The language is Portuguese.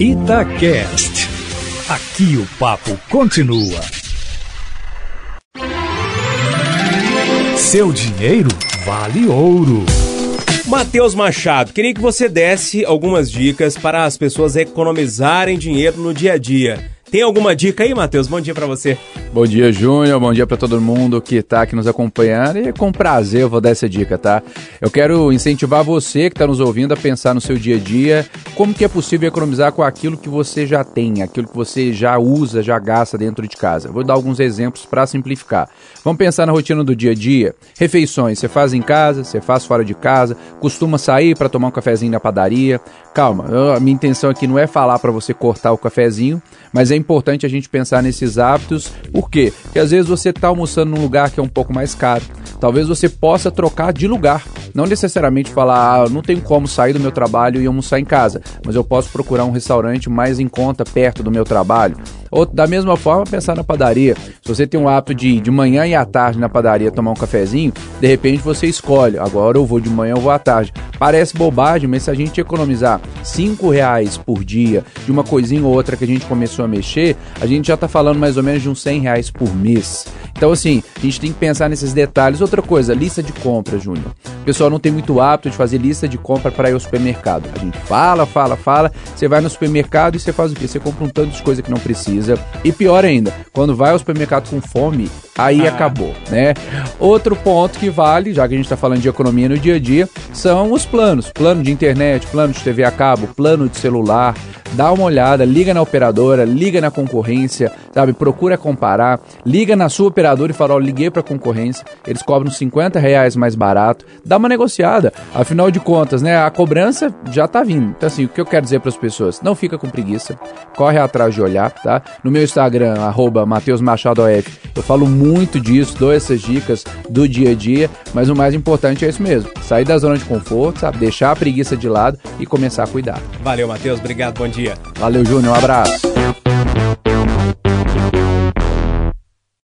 Itacast. Aqui o papo continua. Seu dinheiro vale ouro. Matheus Machado, queria que você desse algumas dicas para as pessoas economizarem dinheiro no dia a dia. Tem alguma dica aí, Matheus? Bom dia para você. Bom dia, Júnior. Bom dia para todo mundo que está aqui nos acompanhando. E com prazer eu vou dar essa dica, tá? Eu quero incentivar você que está nos ouvindo a pensar no seu dia a dia, como que é possível economizar com aquilo que você já tem, aquilo que você já usa, já gasta dentro de casa. Vou dar alguns exemplos para simplificar. Vamos pensar na rotina do dia a dia. Refeições, você faz em casa, você faz fora de casa, costuma sair para tomar um cafezinho na padaria. Calma, a minha intenção aqui não é falar para você cortar o cafezinho, mas é importante a gente pensar nesses hábitos. Por quê? Porque às vezes você está almoçando num lugar que é um pouco mais caro. Talvez você possa trocar de lugar. Não necessariamente falar, ah, não tenho como sair do meu trabalho e almoçar em casa, mas eu posso procurar um restaurante mais em conta, perto do meu trabalho. Ou da mesma forma, pensar na padaria. Se você tem um hábito de de manhã e à tarde na padaria tomar um cafezinho, de repente você escolhe, agora eu vou de manhã ou vou à tarde. Parece bobagem, mas se a gente economizar 5 reais por dia de uma coisinha ou outra que a gente começou a mexer, a gente já está falando mais ou menos de uns 100 reais por mês. Então, assim, a gente tem que pensar nesses detalhes. Outra coisa, lista de compra, Júnior. O pessoal não tem muito hábito de fazer lista de compra para ir ao supermercado. A gente fala, fala, fala, você vai no supermercado e você faz o quê? Você compra um tanto de coisa que não precisa. E pior ainda, quando vai ao supermercado com fome, aí ah. acabou, né? Outro ponto que vale, já que a gente está falando de economia no dia a dia, são os planos. Plano de internet, plano de TV a cabo, plano de celular. Dá uma olhada, liga na operadora, liga na concorrência, sabe? Procura comparar, liga na sua operadora e fala, ó, liguei para concorrência, eles cobram 50 reais mais barato. Dá uma negociada. Afinal de contas, né? A cobrança já tá vindo. Então, assim, o que eu quero dizer para as pessoas? Não fica com preguiça, corre atrás de olhar, tá? No meu Instagram, arroba Matheus Machado eu falo muito disso, dou essas dicas do dia a dia, mas o mais importante é isso mesmo: sair da zona de conforto, sabe? Deixar a preguiça de lado e começar a cuidar. Valeu, Matheus. Obrigado. Bom dia. Valeu, Júnior. Um abraço.